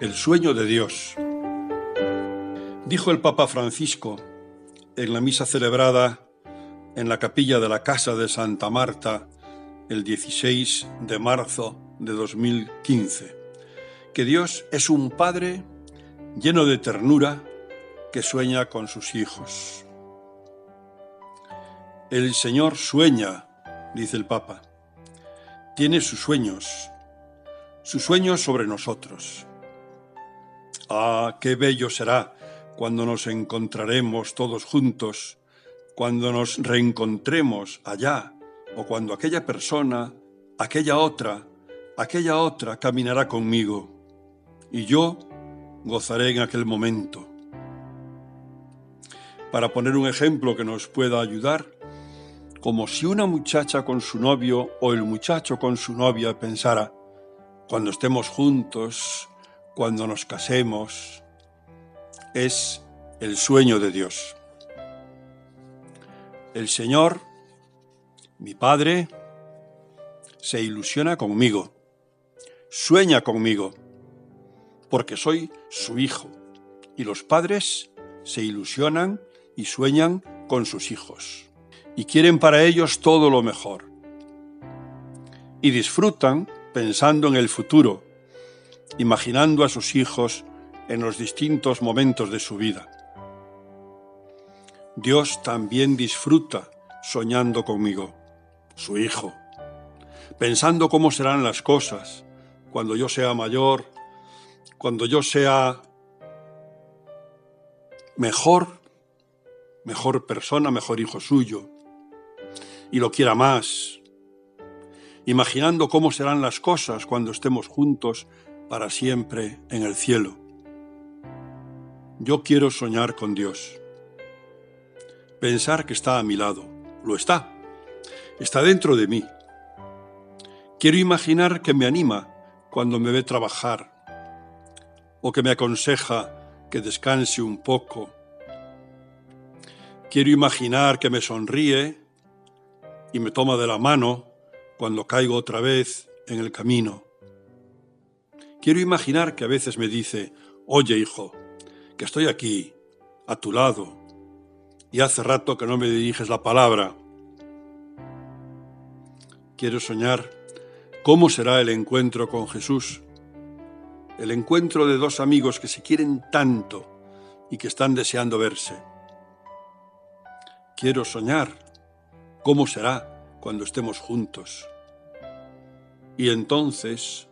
El sueño de Dios. Dijo el Papa Francisco en la misa celebrada en la capilla de la Casa de Santa Marta el 16 de marzo de 2015, que Dios es un Padre lleno de ternura que sueña con sus hijos. El Señor sueña, dice el Papa, tiene sus sueños, sus sueños sobre nosotros. Ah, qué bello será cuando nos encontraremos todos juntos, cuando nos reencontremos allá, o cuando aquella persona, aquella otra, aquella otra caminará conmigo, y yo gozaré en aquel momento. Para poner un ejemplo que nos pueda ayudar, como si una muchacha con su novio o el muchacho con su novia pensara, cuando estemos juntos, cuando nos casemos, es el sueño de Dios. El Señor, mi Padre, se ilusiona conmigo, sueña conmigo, porque soy su hijo, y los padres se ilusionan y sueñan con sus hijos, y quieren para ellos todo lo mejor, y disfrutan pensando en el futuro, imaginando a sus hijos en los distintos momentos de su vida. Dios también disfruta soñando conmigo, su hijo, pensando cómo serán las cosas cuando yo sea mayor, cuando yo sea mejor, mejor persona, mejor hijo suyo, y lo quiera más, imaginando cómo serán las cosas cuando estemos juntos para siempre en el cielo. Yo quiero soñar con Dios. Pensar que está a mi lado. Lo está. Está dentro de mí. Quiero imaginar que me anima cuando me ve trabajar o que me aconseja que descanse un poco. Quiero imaginar que me sonríe y me toma de la mano cuando caigo otra vez en el camino. Quiero imaginar que a veces me dice, oye hijo, que estoy aquí, a tu lado, y hace rato que no me diriges la palabra. Quiero soñar cómo será el encuentro con Jesús, el encuentro de dos amigos que se quieren tanto y que están deseando verse. Quiero soñar cómo será cuando estemos juntos. Y entonces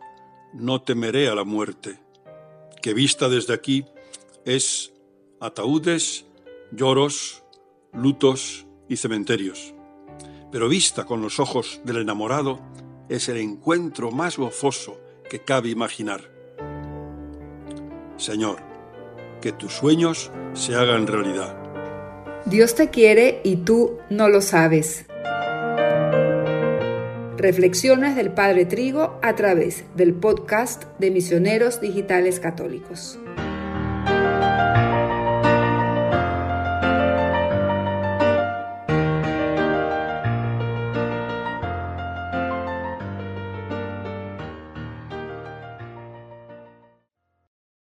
no temeré a la muerte, que vista desde aquí es ataúdes, lloros, lutos y cementerios. Pero vista con los ojos del enamorado es el encuentro más gozoso que cabe imaginar. Señor, que tus sueños se hagan realidad. Dios te quiere y tú no lo sabes. Reflexiones del Padre Trigo a través del podcast de Misioneros Digitales Católicos.